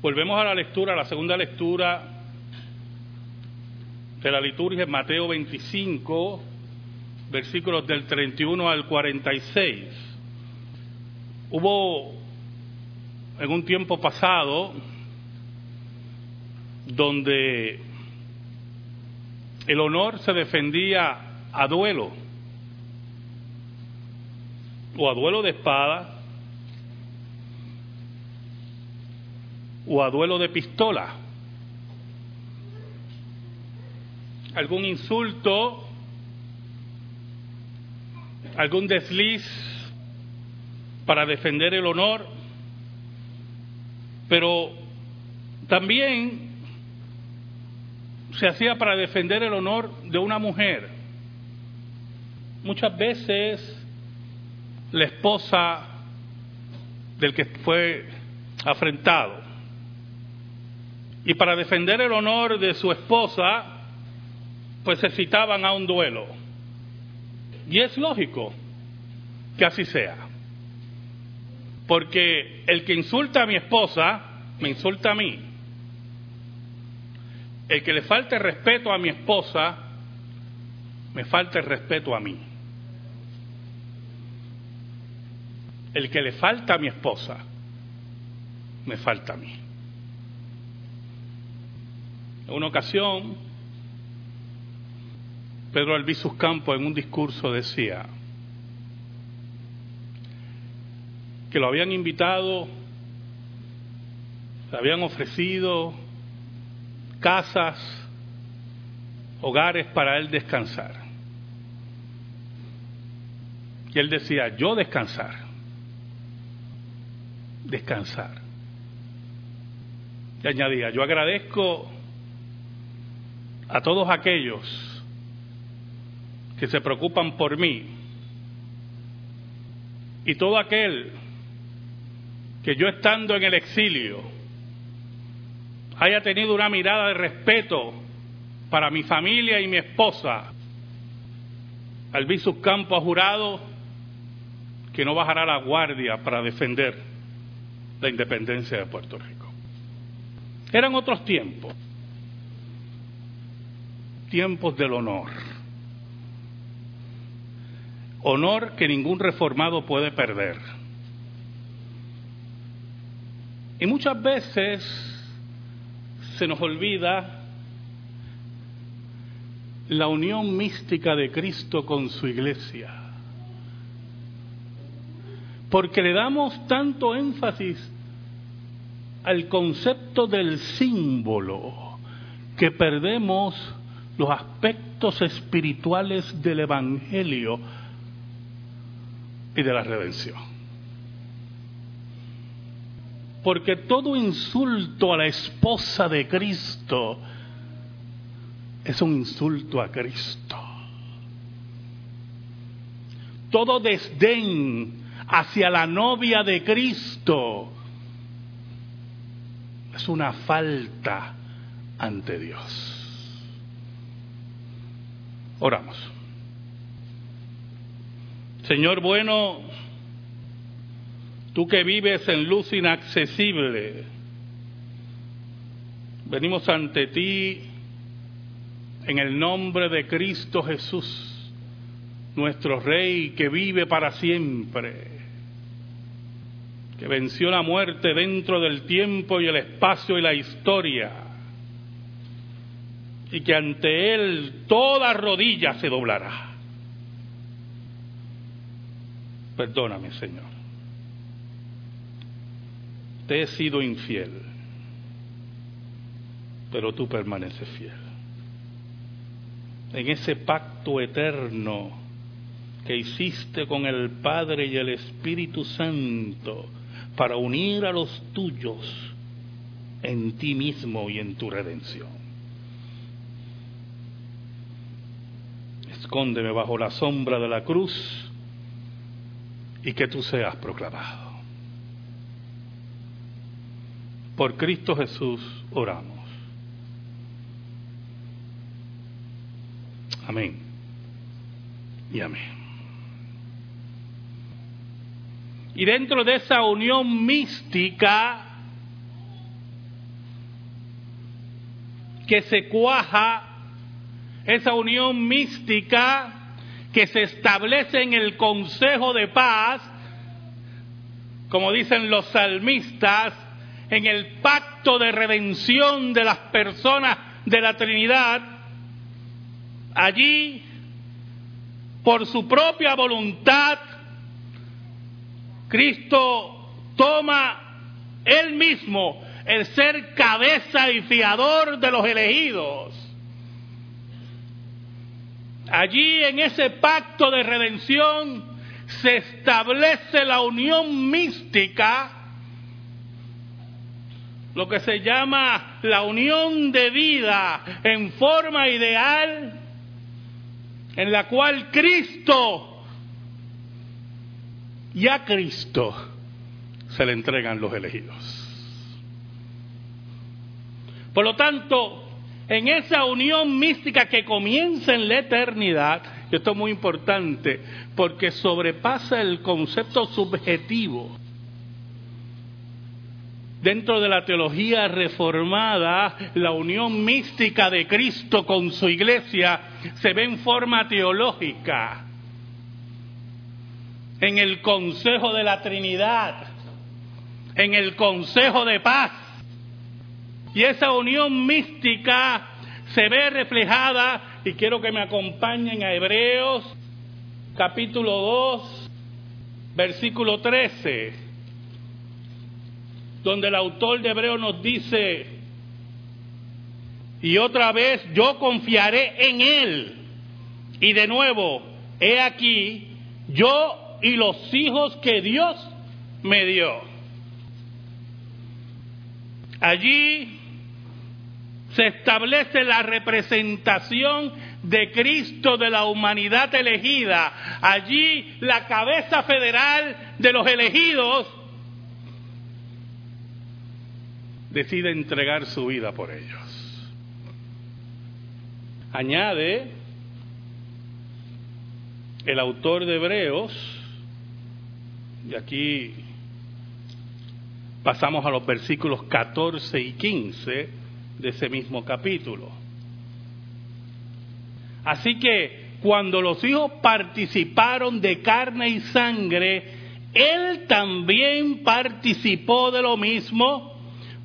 Volvemos a la lectura, a la segunda lectura de la liturgia en Mateo 25, versículos del 31 al 46. Hubo en un tiempo pasado donde el honor se defendía a duelo o a duelo de espada o a duelo de pistola. Algún insulto, algún desliz para defender el honor, pero también se hacía para defender el honor de una mujer. Muchas veces la esposa del que fue afrentado. Y para defender el honor de su esposa, pues se citaban a un duelo. Y es lógico que así sea. Porque el que insulta a mi esposa, me insulta a mí. El que le falte respeto a mi esposa, me falta el respeto a mí. El que le falta a mi esposa, me falta a mí. En una ocasión, Pedro Albizus Campos en un discurso decía que lo habían invitado, le habían ofrecido casas, hogares para él descansar. Y él decía, yo descansar, descansar. Y añadía, yo agradezco a todos aquellos que se preocupan por mí y todo aquel que yo estando en el exilio haya tenido una mirada de respeto para mi familia y mi esposa, Albizus Campo ha jurado que no bajará la guardia para defender la independencia de Puerto Rico. Eran otros tiempos tiempos del honor. Honor que ningún reformado puede perder. Y muchas veces se nos olvida la unión mística de Cristo con su iglesia. Porque le damos tanto énfasis al concepto del símbolo que perdemos los aspectos espirituales del Evangelio y de la redención. Porque todo insulto a la esposa de Cristo es un insulto a Cristo. Todo desdén hacia la novia de Cristo es una falta ante Dios. Oramos. Señor bueno, tú que vives en luz inaccesible, venimos ante ti en el nombre de Cristo Jesús, nuestro Rey que vive para siempre, que venció la muerte dentro del tiempo y el espacio y la historia y que ante Él toda rodilla se doblará. Perdóname, Señor. Te he sido infiel, pero tú permaneces fiel. En ese pacto eterno que hiciste con el Padre y el Espíritu Santo para unir a los tuyos en ti mismo y en tu redención. Escóndeme bajo la sombra de la cruz y que tú seas proclamado. Por Cristo Jesús oramos. Amén. Y amén. Y dentro de esa unión mística que se cuaja, esa unión mística que se establece en el consejo de paz, como dicen los salmistas, en el pacto de redención de las personas de la Trinidad, allí, por su propia voluntad, Cristo toma él mismo el ser cabeza y fiador de los elegidos. Allí en ese pacto de redención se establece la unión mística, lo que se llama la unión de vida en forma ideal, en la cual Cristo y a Cristo se le entregan los elegidos. Por lo tanto, en esa unión mística que comienza en la eternidad, esto es muy importante, porque sobrepasa el concepto subjetivo. Dentro de la teología reformada, la unión mística de Cristo con su iglesia se ve en forma teológica, en el consejo de la Trinidad, en el consejo de paz y esa unión mística se ve reflejada, y quiero que me acompañen a Hebreos capítulo 2, versículo 13, donde el autor de Hebreos nos dice, y otra vez yo confiaré en Él. Y de nuevo, he aquí, yo y los hijos que Dios me dio. Allí se establece la representación de Cristo de la humanidad elegida. Allí la cabeza federal de los elegidos decide entregar su vida por ellos. Añade el autor de Hebreos, y aquí pasamos a los versículos 14 y 15, de ese mismo capítulo. Así que cuando los hijos participaron de carne y sangre, Él también participó de lo mismo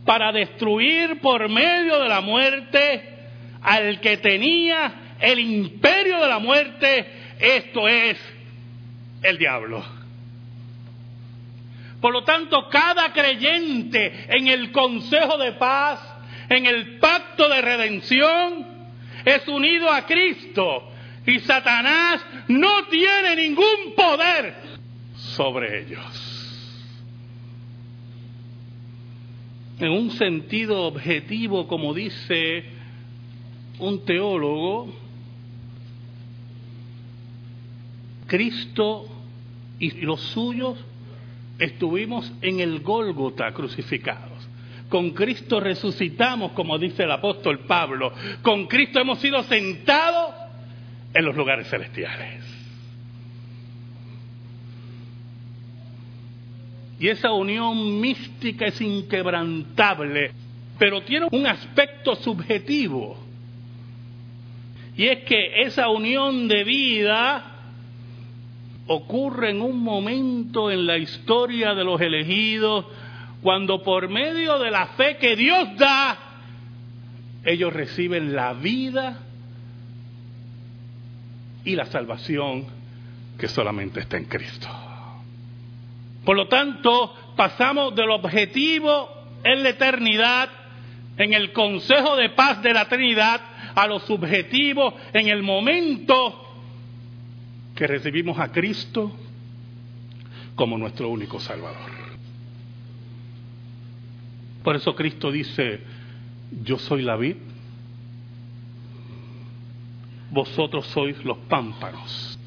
para destruir por medio de la muerte al que tenía el imperio de la muerte, esto es el diablo. Por lo tanto, cada creyente en el Consejo de Paz en el pacto de redención es unido a Cristo y Satanás no tiene ningún poder sobre ellos. En un sentido objetivo, como dice un teólogo, Cristo y los suyos estuvimos en el Gólgota crucificados. Con Cristo resucitamos, como dice el apóstol Pablo. Con Cristo hemos sido sentados en los lugares celestiales. Y esa unión mística es inquebrantable, pero tiene un aspecto subjetivo. Y es que esa unión de vida ocurre en un momento en la historia de los elegidos cuando por medio de la fe que Dios da, ellos reciben la vida y la salvación que solamente está en Cristo. Por lo tanto, pasamos del objetivo en la eternidad, en el consejo de paz de la Trinidad, a lo subjetivo en el momento que recibimos a Cristo como nuestro único Salvador. Por eso Cristo dice, yo soy la vid, vosotros sois los pámpanos.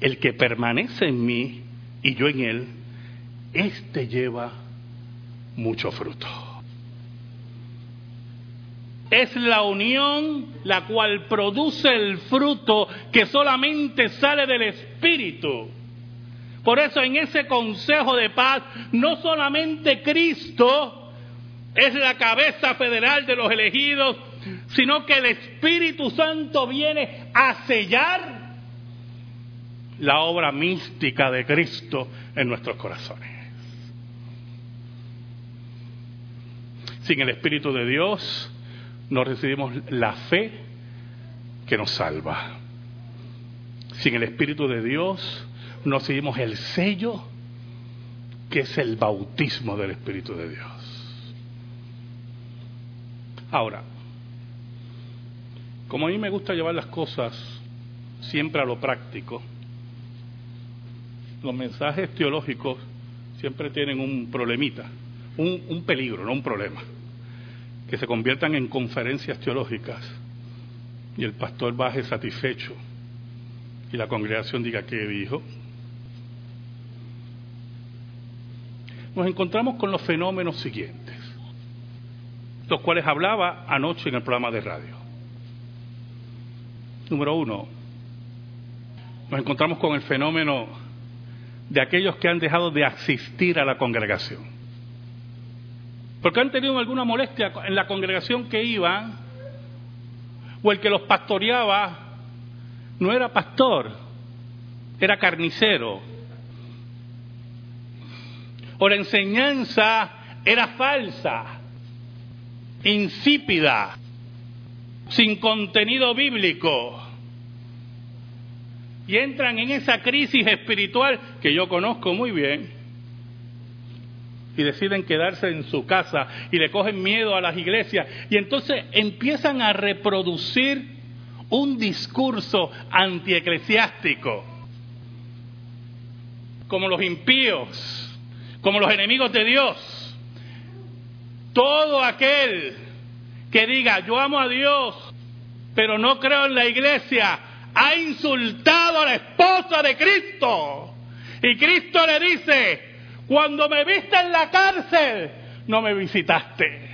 El que permanece en mí y yo en él, éste lleva mucho fruto. Es la unión la cual produce el fruto que solamente sale del Espíritu. Por eso en ese consejo de paz, no solamente Cristo, es la cabeza federal de los elegidos, sino que el Espíritu Santo viene a sellar la obra mística de Cristo en nuestros corazones. Sin el Espíritu de Dios no recibimos la fe que nos salva. Sin el Espíritu de Dios no recibimos el sello que es el bautismo del Espíritu de Dios. Ahora, como a mí me gusta llevar las cosas siempre a lo práctico, los mensajes teológicos siempre tienen un problemita, un, peligro, no un problema, que se conviertan en conferencias teológicas y el pastor baje satisfecho y la congregación diga qué dijo. Nos encontramos con los fenómenos siguientes, los cuales hablaba anoche en el programa de radio. Número uno, nos encontramos con el fenómeno de aquellos que han dejado de asistir a la congregación. Porque han tenido alguna molestia en la congregación que iban, o el que los pastoreaba no era pastor, era carnicero. O la enseñanza era falsa, insípida, sin contenido bíblico y entran en esa crisis espiritual que yo conozco muy bien y deciden quedarse en su casa y le cogen miedo a las iglesias y entonces empiezan a reproducir un discurso antieclesiástico como los impíos, como los enemigos de Dios. Todo aquel que diga yo amo a Dios, pero no creo en la iglesia, ha insultado a la esposa de Cristo. Y Cristo le dice, cuando me viste en la cárcel, no me visitaste.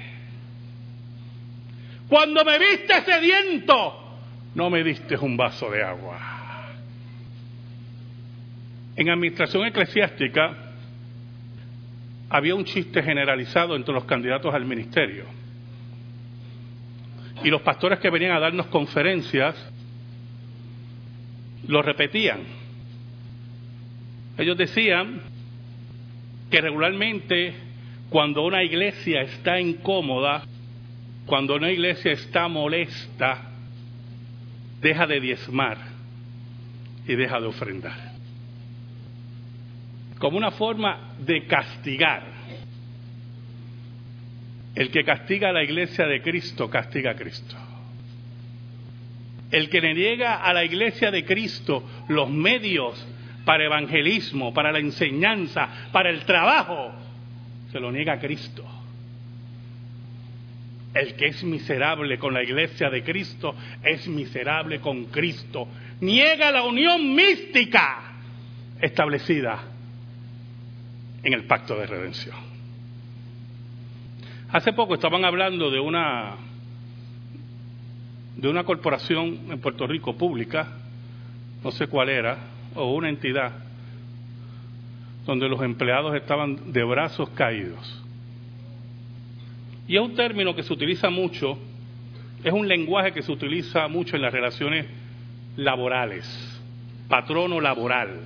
Cuando me viste sediento, no me diste un vaso de agua. En administración eclesiástica había un chiste generalizado entre los candidatos al ministerio. Y los pastores que venían a darnos conferencias lo repetían. Ellos decían que regularmente cuando una iglesia está incómoda, cuando una iglesia está molesta, deja de diezmar y deja de ofrendar. Como una forma de castigar. El que castiga a la iglesia de Cristo, castiga a Cristo. El que le niega a la iglesia de Cristo los medios para evangelismo, para la enseñanza, para el trabajo, se lo niega a Cristo. El que es miserable con la iglesia de Cristo es miserable con Cristo. Niega la unión mística establecida en el pacto de redención. Hace poco estaban hablando de una de una corporación en Puerto Rico pública, no sé cuál era, o una entidad, donde los empleados estaban de brazos caídos. Y es un término que se utiliza mucho, es un lenguaje que se utiliza mucho en las relaciones laborales, patrono laboral,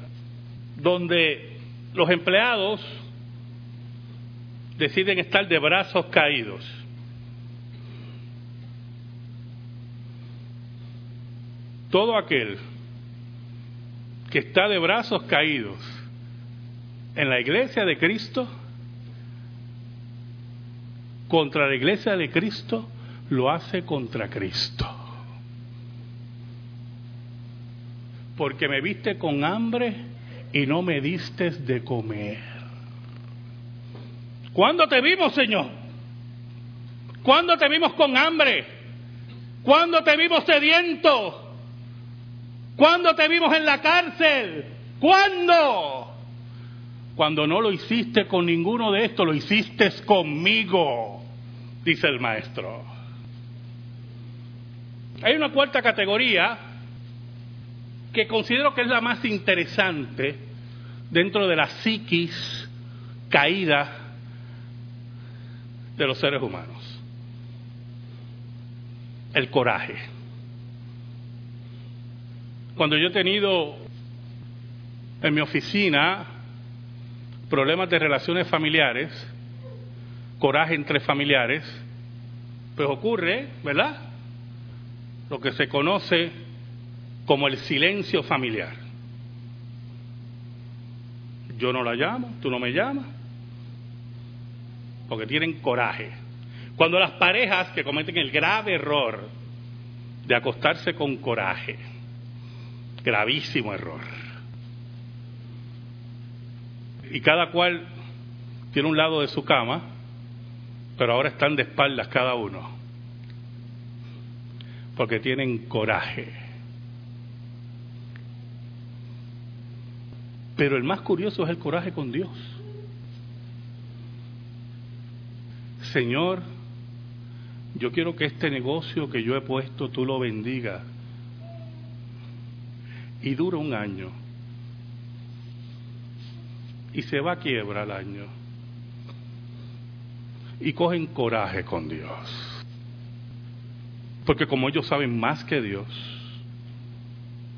donde los empleados deciden estar de brazos caídos todo aquel que está de brazos caídos en la iglesia de Cristo, contra la iglesia de Cristo, lo hace contra Cristo. Porque me viste con hambre y no me diste de comer. ¿Cuándo te vimos, Señor? ¿Cuándo te vimos con hambre? ¿Cuándo te vimos sediento? ¿Cuándo te vimos en la cárcel? ¿Cuándo? Cuando no lo hiciste con ninguno de estos, lo hiciste conmigo, dice el maestro. Hay una cuarta categoría que considero que es la más interesante dentro de la psiquis caída de los seres humanos. El coraje. Cuando yo he tenido en mi oficina problemas de relaciones familiares, coraje entre familiares, pues ocurre, ¿verdad? Lo que se conoce como el silencio familiar. Yo no la llamo, tú no me llamas, porque tienen coraje. Cuando las parejas que cometen el grave error de acostarse con coraje, gravísimo error, y cada cual tiene un lado de su cama, pero ahora están de espaldas cada uno, porque tienen coraje. Pero el más curioso es el coraje con Dios. Señor, yo quiero que este negocio que yo he puesto tú lo bendiga. Y dura un año. Y se va a quiebra el año. Y cogen coraje con Dios. Porque como ellos saben más que Dios,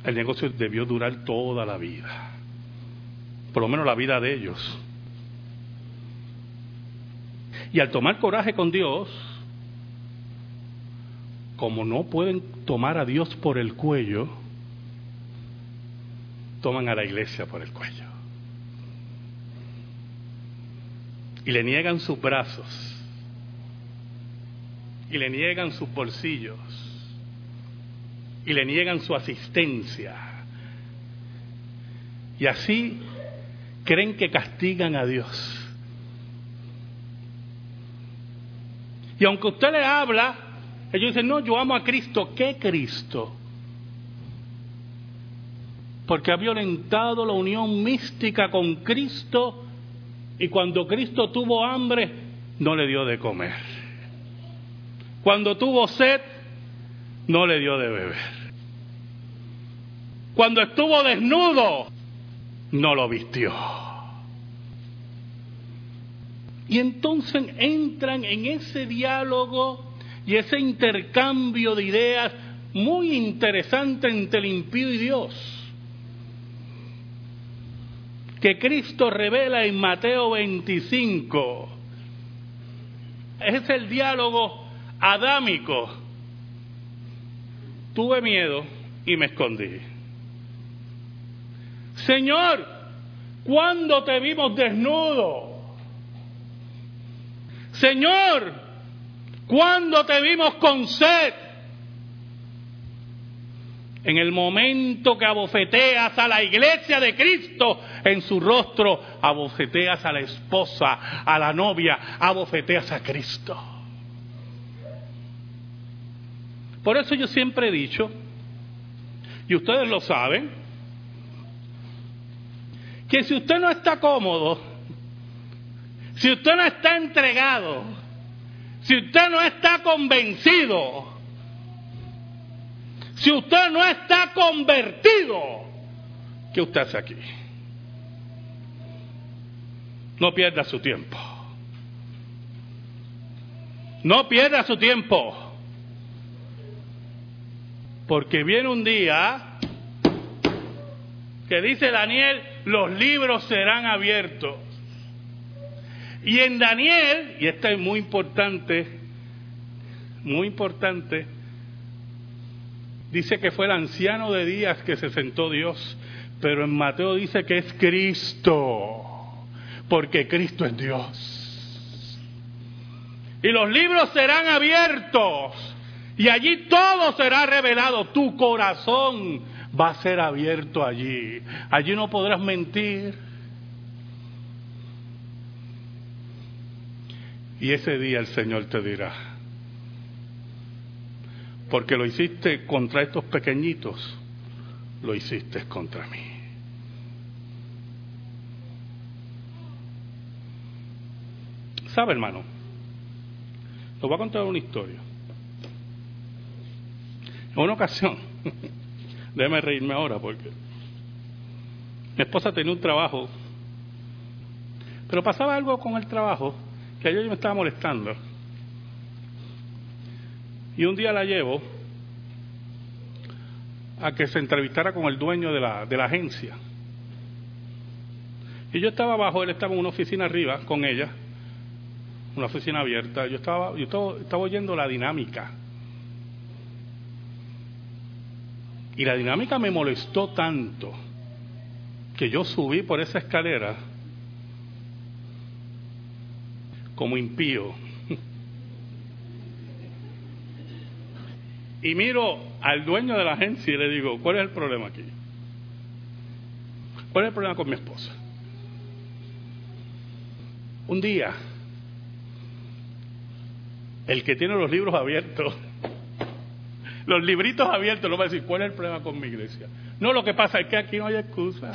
el negocio debió durar toda la vida. Por lo menos la vida de ellos. Y al tomar coraje con Dios, como no pueden tomar a Dios por el cuello, toman a la iglesia por el cuello. Y le niegan sus brazos. Y le niegan sus bolsillos. Y le niegan su asistencia. Y así creen que castigan a Dios. Y aunque usted le habla, ellos dicen, no, yo amo a Cristo. ¿Qué Cristo? Porque ha violentado la unión mística con Cristo y cuando Cristo tuvo hambre, no le dio de comer. Cuando tuvo sed, no le dio de beber. Cuando estuvo desnudo, no lo vistió. Y entonces entran en ese diálogo y ese intercambio de ideas muy interesante entre el impío y Dios. Que Cristo revela en Mateo 25. Es el diálogo adámico. Tuve miedo y me escondí. Señor, ¿cuándo te vimos desnudo? Señor, ¿cuándo te vimos con sed? En el momento que abofeteas a la iglesia de Cristo en su rostro, abofeteas a la esposa, a la novia, abofeteas a Cristo. Por eso yo siempre he dicho, y ustedes lo saben, que si usted no está cómodo si usted no está entregado, si usted no está convencido, si usted no está convertido, ¿qué usted hace aquí? No pierda su tiempo. No pierda su tiempo. Porque viene un día que dice Daniel, los libros serán abiertos. Y en Daniel, y esta es muy importante, muy importante, dice que fue el anciano de días que se sentó Dios, pero en Mateo dice que es Cristo, porque Cristo es Dios. Y los libros serán abiertos, y allí todo será revelado, tu corazón va a ser abierto allí, allí no podrás mentir Y ese día el Señor te dirá, porque lo hiciste contra estos pequeñitos, lo hiciste contra mí. ¿Sabe, hermano? Lo voy a contar una historia. En una ocasión, déjeme reírme ahora porque mi esposa tenía un trabajo, pero pasaba algo con el trabajo que yo me estaba molestando. Y un día la llevo a que se entrevistara con el dueño de la, de la agencia. Y yo estaba abajo, él estaba en una oficina arriba con ella, una oficina abierta. Yo estaba, yo estaba, estaba oyendo la dinámica. Y la dinámica me molestó tanto que yo subí por esa escalera como impío. Y miro al dueño de la agencia y le digo, ¿cuál es el problema aquí? ¿Cuál es el problema con mi esposa? Un día, el que tiene los libros abiertos, los libritos abiertos, no va a decir, ¿cuál es el problema con mi iglesia? No, lo que pasa es que aquí no hay excusa.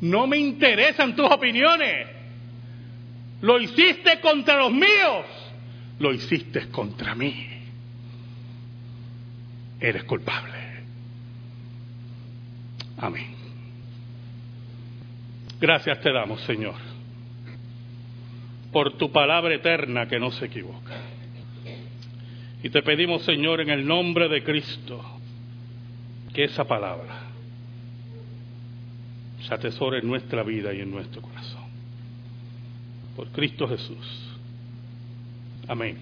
No me interesan tus opiniones. Lo hiciste contra los míos. Lo hiciste contra mí. Eres culpable. Amén. Gracias te damos, Señor, por tu palabra eterna que no se equivoca. Y te pedimos, Señor, en el nombre de Cristo, que esa palabra se atesore en nuestra vida y en nuestro corazón. Por Cristo Jesús. Amén.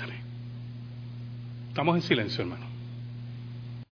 Amén. Estamos en silencio, hermano.